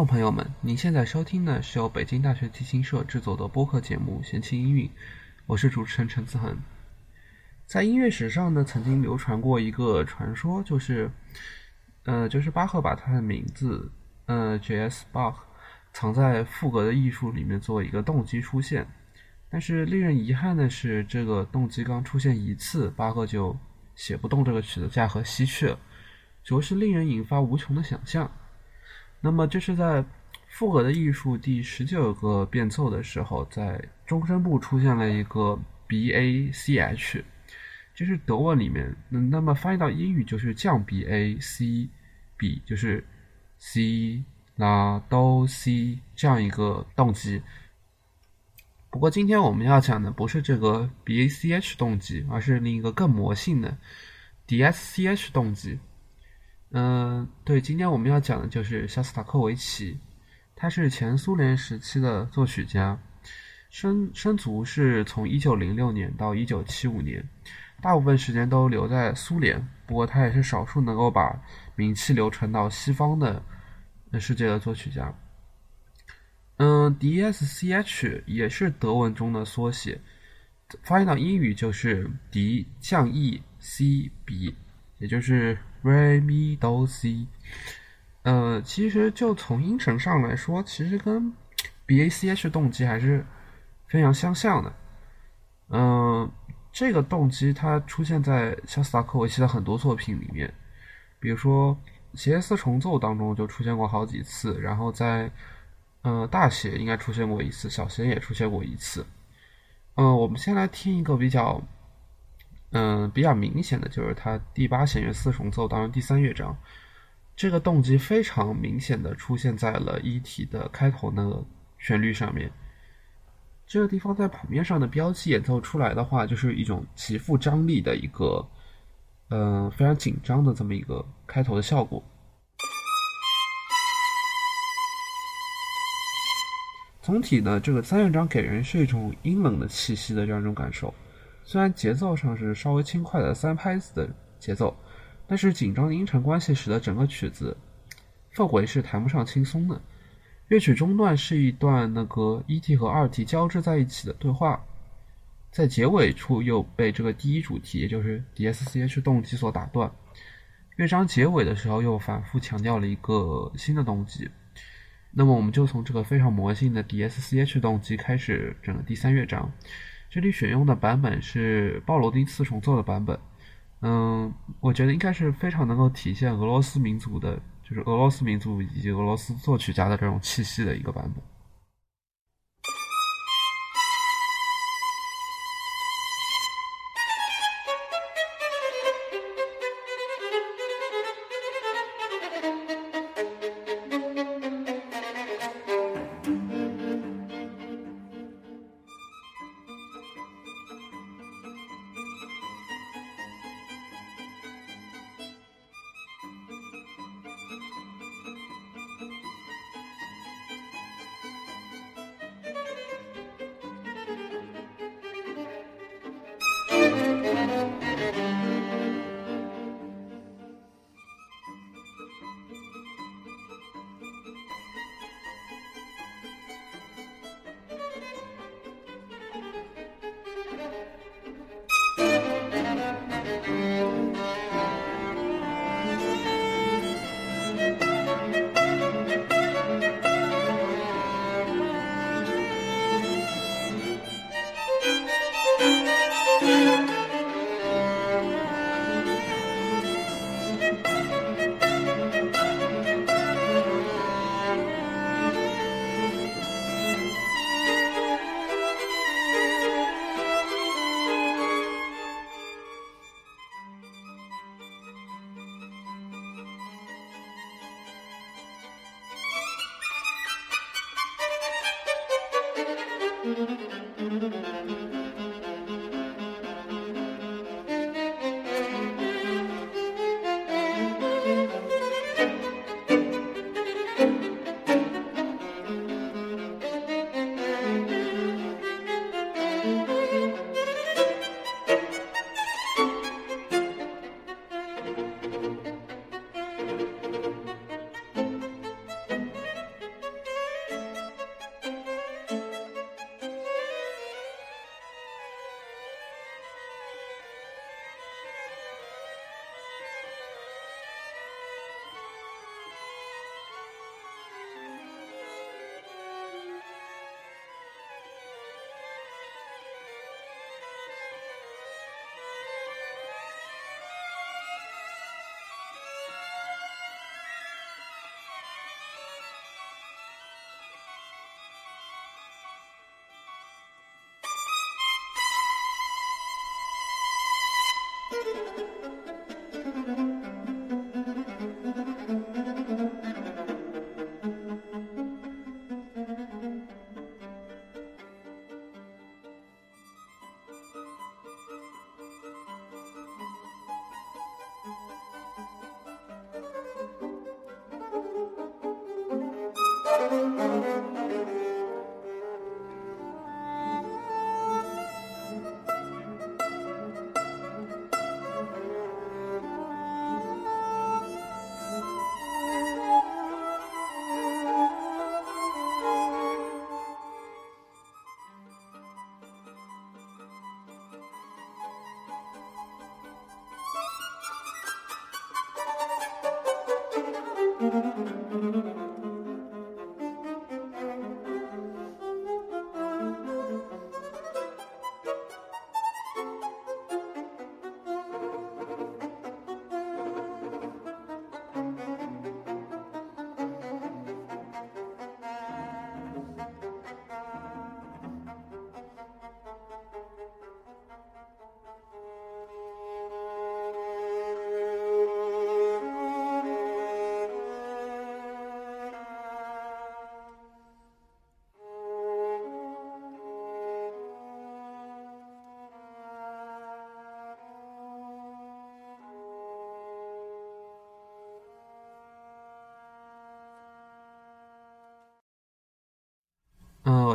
众朋友们，您现在收听的是由北京大学提琴社制作的播客节目《闲情音韵》，我是主持人陈思恒。在音乐史上呢，曾经流传过一个传说，就是，呃，就是巴赫把他的名字，呃，J.S. Bach，藏在赋格的艺术里面作为一个动机出现。但是令人遗憾的是，这个动机刚出现一次，巴赫就写不动这个曲子，驾鹤西去了，着实令人引发无穷的想象。那么，这是在复合的艺术第十九个变奏的时候，在中声部出现了一个 B A C H，这是德文里面，那么翻译到英语就是降 B A C B，就是 C 拉哆 C 这样一个动机。不过，今天我们要讲的不是这个 B A C H 动机，而是另一个更魔性的 D S C H 动机。嗯，对，今天我们要讲的就是肖斯塔科维奇，他是前苏联时期的作曲家，生生卒是从一九零六年到一九七五年，大部分时间都留在苏联，不过他也是少数能够把名气流传到西方的世界的作曲家。嗯，D S C H 也是德文中的缩写，翻译到英语就是 D 降 E C B，也就是。Re Mi Do C，呃，其实就从音程上来说，其实跟 B A C H 动机还是非常相像的。嗯，这个动机它出现在肖斯塔科维奇的很多作品里面，比如说协斯重奏当中就出现过好几次，然后在呃大协应该出现过一次，小协也出现过一次。嗯，我们先来听一个比较。嗯，比较明显的就是它第八弦乐四重奏当中第三乐章，这个动机非常明显的出现在了一体的开头那个旋律上面。这个地方在谱面上的标记演奏出来的话，就是一种极富张力的一个，嗯，非常紧张的这么一个开头的效果。总体呢，这个三乐章给人是一种阴冷的气息的这样一种感受。虽然节奏上是稍微轻快的三拍子的节奏，但是紧张的音程关系使得整个曲子氛围是谈不上轻松的。乐曲中段是一段那个一 T 和二 T 交织在一起的对话，在结尾处又被这个第一主题，也就是 D S C H 动机所打断。乐章结尾的时候又反复强调了一个新的动机。那么我们就从这个非常魔性的 D S C H 动机开始整个第三乐章。这里选用的版本是鲍罗丁四重奏的版本，嗯，我觉得应该是非常能够体现俄罗斯民族的，就是俄罗斯民族以及俄罗斯作曲家的这种气息的一个版本。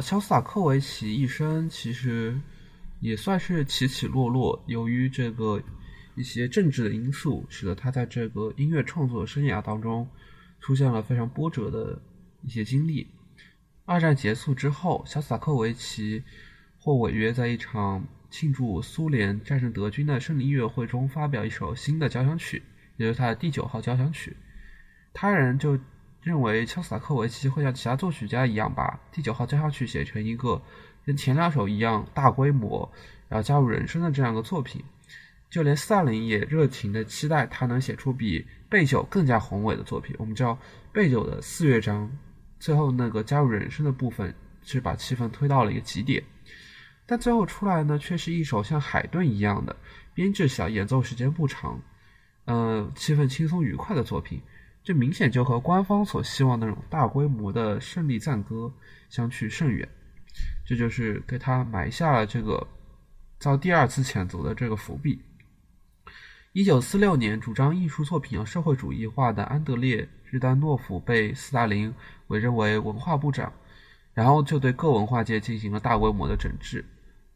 肖斯塔科维奇一生其实也算是起起落落，由于这个一些政治的因素，使得他在这个音乐创作生涯当中出现了非常波折的一些经历。二战结束之后，肖斯塔科维奇获违约在一场庆祝苏联战胜德军的胜利音乐会中发表一首新的交响曲，也就是他的第九号交响曲。他人就。认为肖斯塔科维奇会像其他作曲家一样，把第九号交响曲写成一个跟前两首一样大规模，然后加入人声的这样一个作品。就连斯大林也热情的期待他能写出比贝九更加宏伟的作品。我们知道贝九的四乐章最后那个加入人声的部分是把气氛推到了一个极点，但最后出来呢，却是一首像海顿一样的编制小、演奏时间不长，嗯，气氛轻松愉快的作品。这明显就和官方所希望那种大规模的胜利赞歌相去甚远，这就是给他埋下了这个遭第二次谴责的这个伏笔。一九四六年，主张艺术作品要社会主义化的安德烈日丹诺夫被斯大林委任为文化部长，然后就对各文化界进行了大规模的整治。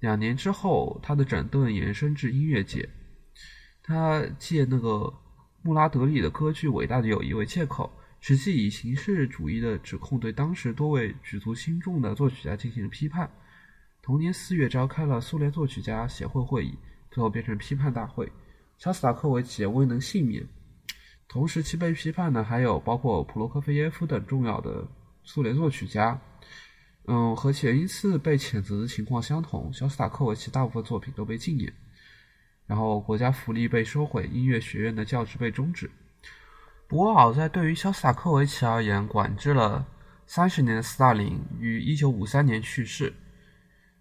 两年之后，他的整顿延伸至音乐界，他借那个。穆拉德里的歌剧《伟大的友谊》为借口，实际以形式主义的指控对当时多位举足轻重的作曲家进行了批判。同年四月召开了苏联作曲家协会会议，最后变成批判大会。肖斯塔科维奇未能幸免。同时期被批判的还有包括普罗科菲耶夫等重要的苏联作曲家。嗯，和前一次被谴责的情况相同，肖斯塔科维奇大部分作品都被禁演。然后国家福利被收回，音乐学院的教职被终止。不过好在对于肖斯塔科维奇而言，管制了三十年的斯大林于一九五三年去世，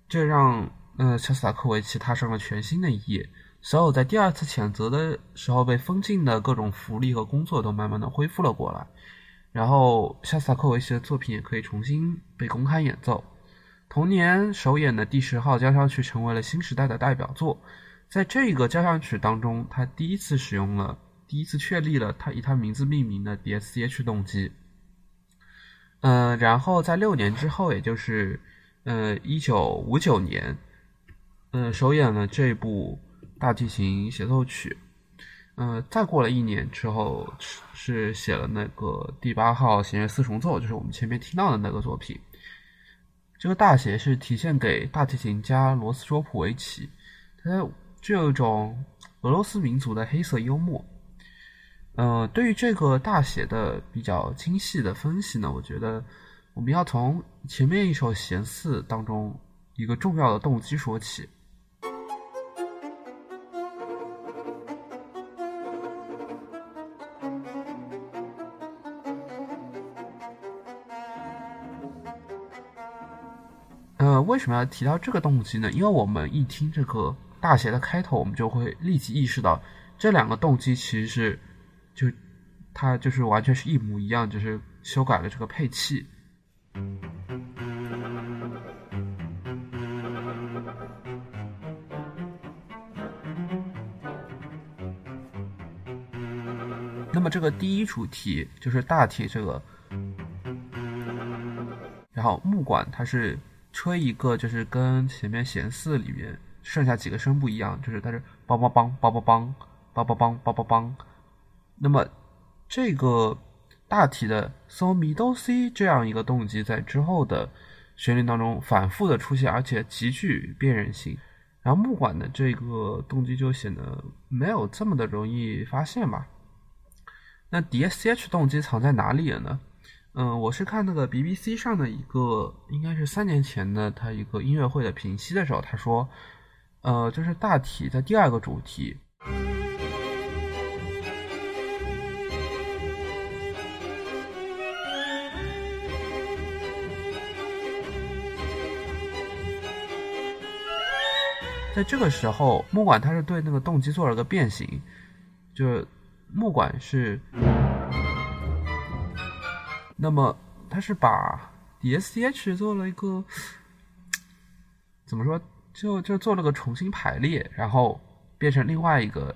这让呃肖斯塔科维奇踏上了全新的一页。所有在第二次谴责的时候被封禁的各种福利和工作都慢慢的恢复了过来。然后肖斯塔科维奇的作品也可以重新被公开演奏。同年首演的第十号交响曲成为了新时代的代表作。在这个交响曲当中，他第一次使用了，第一次确立了他以他名字命名的 DSCH 动机。嗯，然后在六年之后，也就是呃一九五九年，嗯，首演了这部大提琴协奏曲。嗯，再过了一年之后，是写了那个第八号弦乐四重奏，就是我们前面听到的那个作品。这个大写是体现给大提琴家罗斯卓普维奇，他在。这种俄罗斯民族的黑色幽默。呃，对于这个大写的比较精细的分析呢，我觉得我们要从前面一首弦四当中一个重要的动机说起。为什么要提到这个动机呢？因为我们一听这个大写的开头，我们就会立即意识到这两个动机其实是就它就是完全是一模一样，就是修改了这个配器。那么这个第一主题就是大体这个，然后木管它是吹一个，就是跟前面弦四里面剩下几个声不一样，就是它是梆梆梆梆梆梆梆梆梆梆梆。那么这个大体的 so mi do si 这样一个动机在之后的旋律当中反复的出现，而且极具辨认性。然后木管的这个动机就显得没有这么的容易发现吧。那 D S H 动机藏在哪里了呢？嗯，我是看那个 BBC 上的一个，应该是三年前的他一个音乐会的评析的时候，他说，呃，就是大体的第二个主题，在这个时候，木管它是对那个动机做了个变形，就是。木管是，那么它是把 DSCH 做了一个怎么说？就就做了个重新排列，然后变成另外一个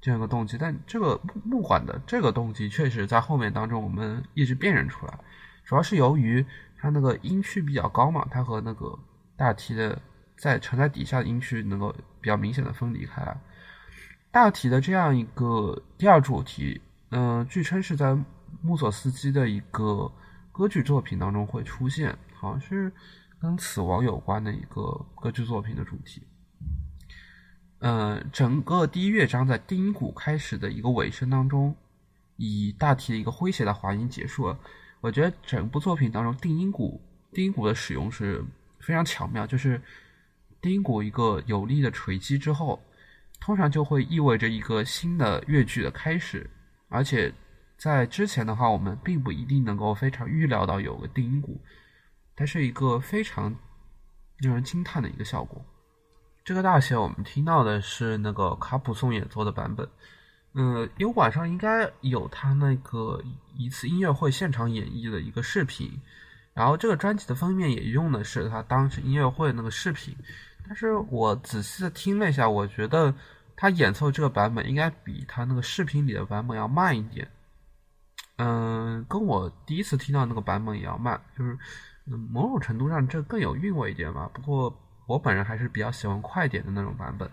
这样一个动机。但这个木管的这个动机确实在后面当中我们一直辨认出来，主要是由于它那个音区比较高嘛，它和那个大提的在沉在底下的音区能够比较明显的分离开来。大体的这样一个第二主题，嗯，据称是在穆索斯基的一个歌剧作品当中会出现，好像是跟死亡有关的一个歌剧作品的主题。嗯，整个第一乐章在定音鼓开始的一个尾声当中，以大体的一个诙谐的滑音结束了。我觉得整部作品当中定音鼓定音鼓的使用是非常巧妙，就是定音鼓一个有力的锤击之后。通常就会意味着一个新的乐句的开始，而且在之前的话，我们并不一定能够非常预料到有个定音鼓，它是一个非常令人惊叹的一个效果。这个大写我们听到的是那个卡普松演奏的版本，嗯，优管上应该有他那个一次音乐会现场演绎的一个视频，然后这个专辑的封面也用的是他当时音乐会那个视频。但是我仔细的听了一下，我觉得他演奏这个版本应该比他那个视频里的版本要慢一点，嗯，跟我第一次听到那个版本也要慢，就是某种程度上这更有韵味一点吧。不过我本人还是比较喜欢快点的那种版本。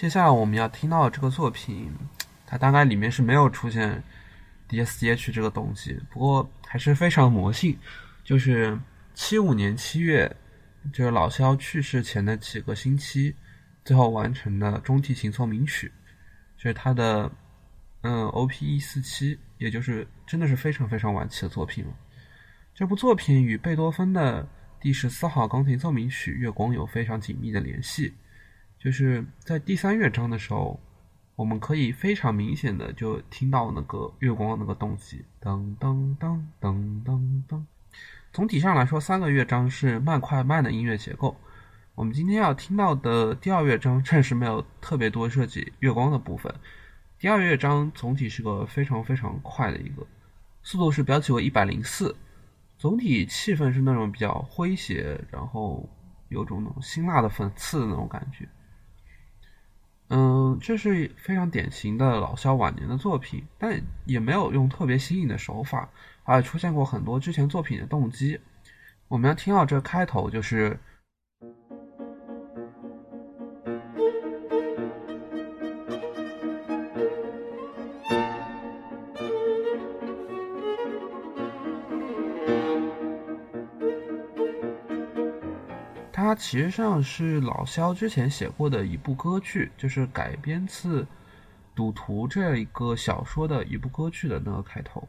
接下来我们要听到的这个作品，它大概里面是没有出现 DSDH 这个东西，不过还是非常魔性。就是七五年七月，就是老肖去世前的几个星期，最后完成的中提琴奏鸣曲，就是他的嗯 OP 一四七，也就是真的是非常非常晚期的作品了。这部作品与贝多芬的第十四号钢琴奏鸣曲《月光》有非常紧密的联系。就是在第三乐章的时候，我们可以非常明显的就听到那个月光那个动机，噔噔噔噔噔噔。总体上来说，三个乐章是慢快慢的音乐结构。我们今天要听到的第二乐章暂时没有特别多设计月光的部分。第二乐章总体是个非常非常快的一个速度，是标记为一百零四。总体气氛是那种比较诙谐，然后有种那种辛辣的讽刺的那种感觉。嗯，这是非常典型的老萧晚年的作品，但也没有用特别新颖的手法，而出现过很多之前作品的动机。我们要听到这开头就是。它其实上是老萧之前写过的一部歌剧，就是改编自《赌徒》这样一个小说的一部歌剧的那个开头。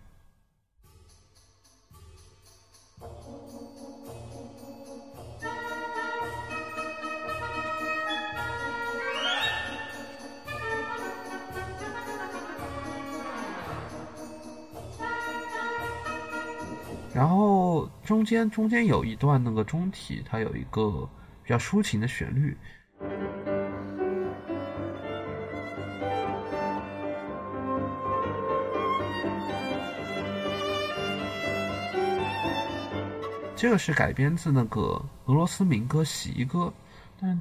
间中间有一段那个中体，它有一个比较抒情的旋律。这个是改编自那个俄罗斯民歌《洗衣歌》，但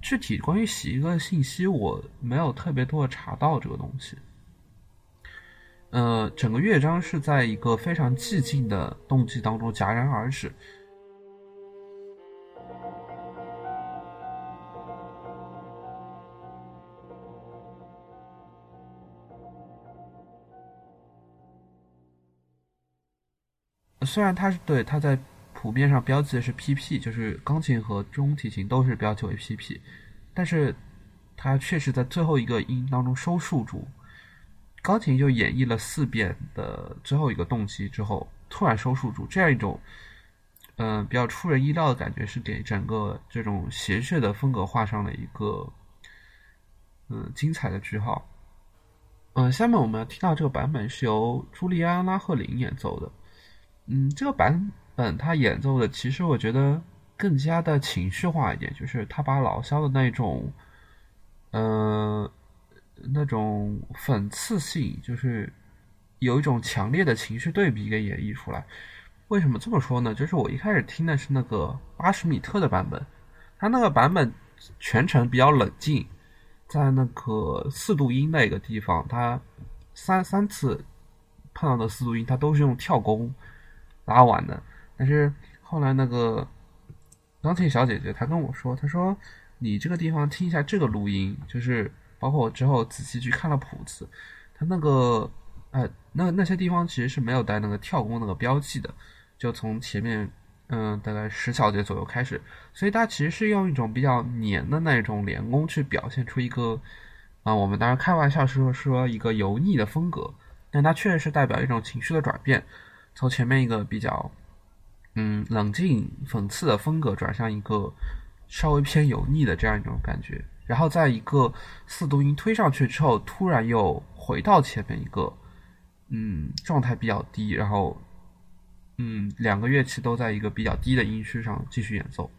具体关于《洗衣歌》的信息我没有特别多的查到这个东西。呃，整个乐章是在一个非常寂静的动机当中戛然而止。虽然它是对它在谱面上标记的是 PP，就是钢琴和中提琴都是标记为 PP，但是它确实在最后一个音当中收束住，钢琴就演绎了四遍的最后一个动机之后，突然收束住，这样一种嗯比较出人意料的感觉，是给整个这种谐谑的风格画上了一个嗯精彩的句号。嗯，下面我们要听到这个版本是由朱利安·拉赫林演奏的。嗯，这个版本他演奏的，其实我觉得更加的情绪化一点，就是他把老萧的那种，呃，那种讽刺性，就是有一种强烈的情绪对比给演绎出来。为什么这么说呢？就是我一开始听的是那个八十米特的版本，他那个版本全程比较冷静，在那个四度音那个地方，他三三次碰到的四度音，他都是用跳弓。拉完的，但是后来那个钢琴小姐姐她跟我说，她说你这个地方听一下这个录音，就是包括我之后仔细去看了谱子，它那个呃那那些地方其实是没有带那个跳弓那个标记的，就从前面嗯大概十小节左右开始，所以它其实是用一种比较黏的那种连弓去表现出一个啊我们当然开玩笑说说一个油腻的风格，但它确实是代表一种情绪的转变。从前面一个比较，嗯，冷静讽刺的风格，转向一个稍微偏油腻的这样一种感觉，然后在一个四度音推上去之后，突然又回到前面一个，嗯，状态比较低，然后，嗯，两个乐器都在一个比较低的音区上继续演奏。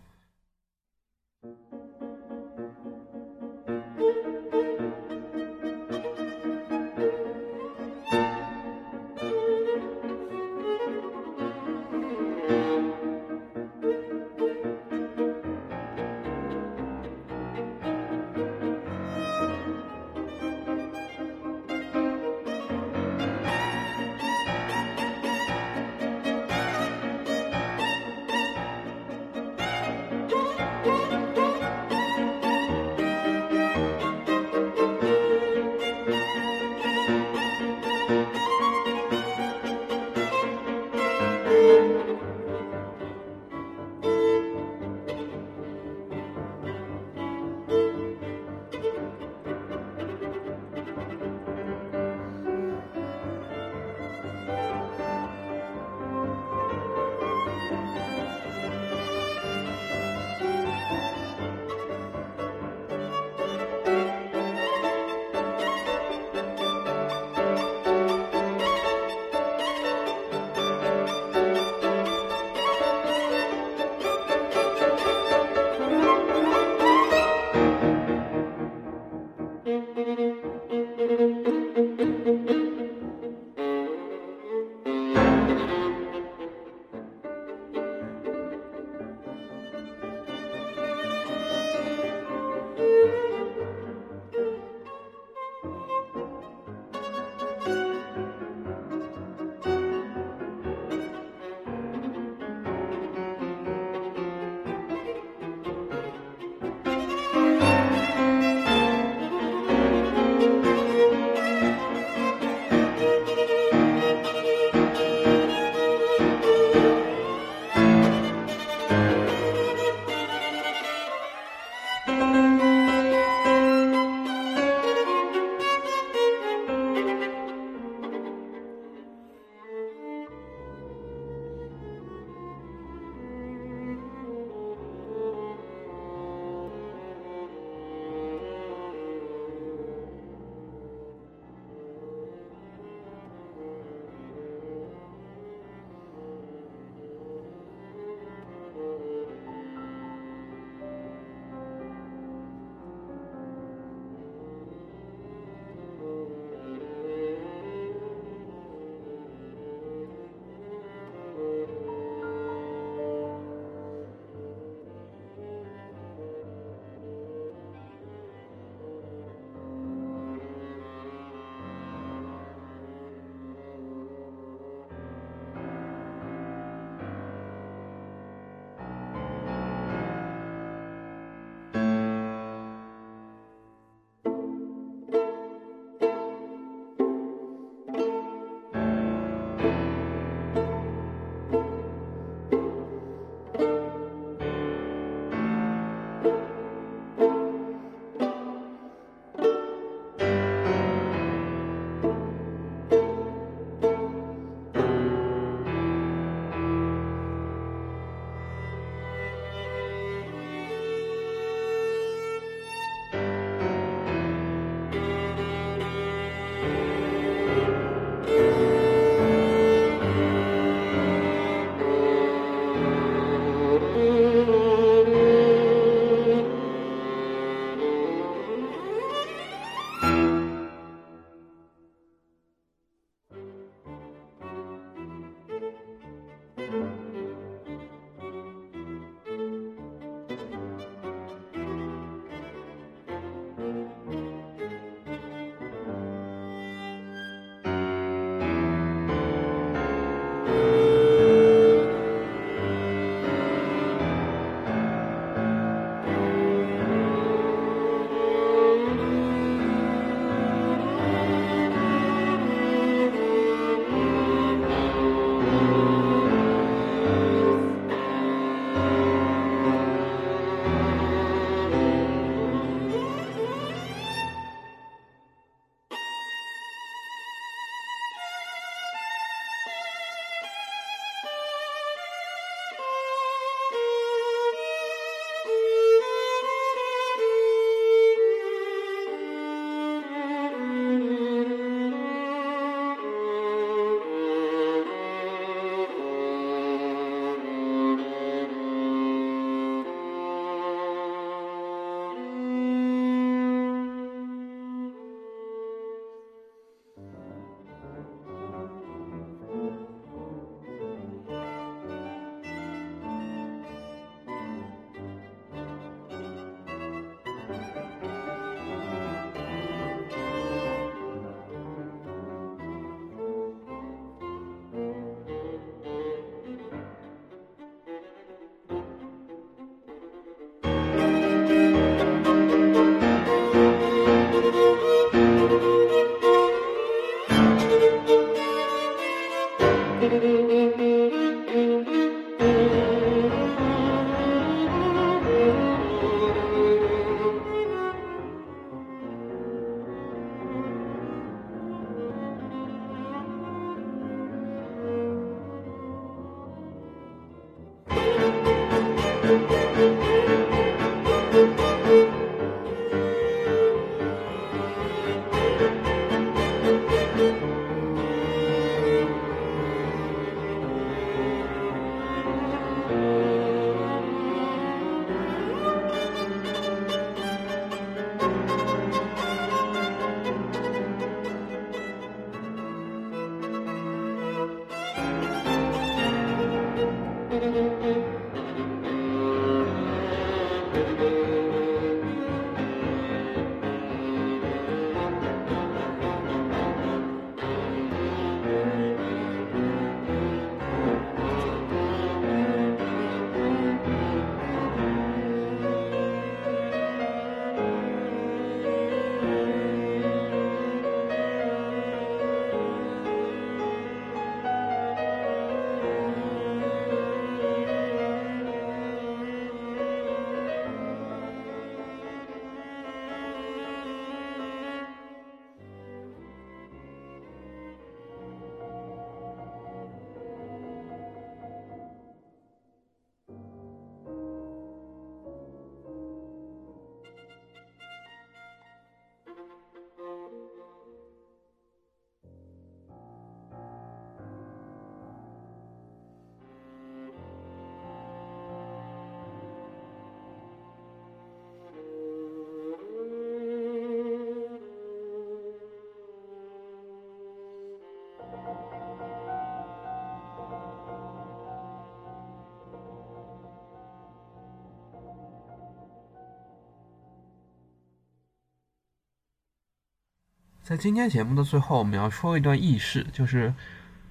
在今天节目的最后，我们要说一段轶事，就是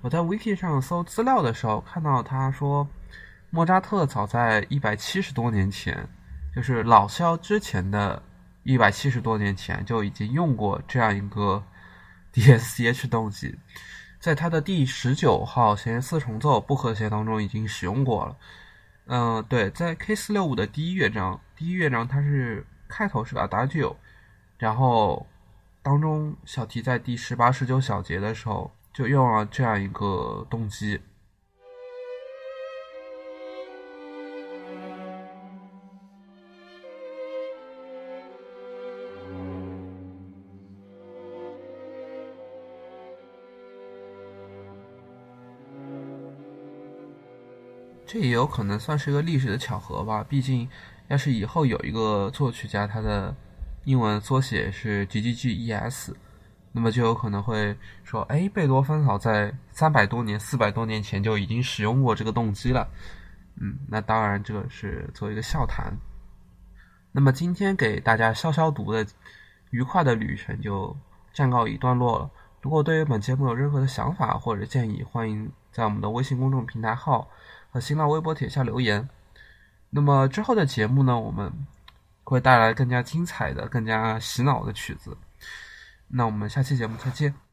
我在 wiki 上搜资料的时候，看到他说，莫扎特早在一百七十多年前，就是老萧之前的一百七十多年前就已经用过这样一个 DSCH 动机，在他的第十九号弦四重奏不和谐当中已经使用过了。嗯，对，在 K 四六五的第一乐章，第一乐章它是开头是 Adagio，然后。当中小提在第十八、十九小节的时候就用了这样一个动机，这也有可能算是一个历史的巧合吧。毕竟，要是以后有一个作曲家，他的。英文缩写是 G G G E S，那么就有可能会说，哎，贝多芬早在三百多年、四百多年前就已经使用过这个动机了。嗯，那当然这个是做一个笑谈。那么今天给大家消消毒的愉快的旅程就暂告一段落了。如果对于本节目有任何的想法或者建议，欢迎在我们的微信公众平台号和新浪微博帖下留言。那么之后的节目呢，我们。会带来更加精彩的、更加洗脑的曲子。那我们下期节目再见。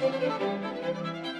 Música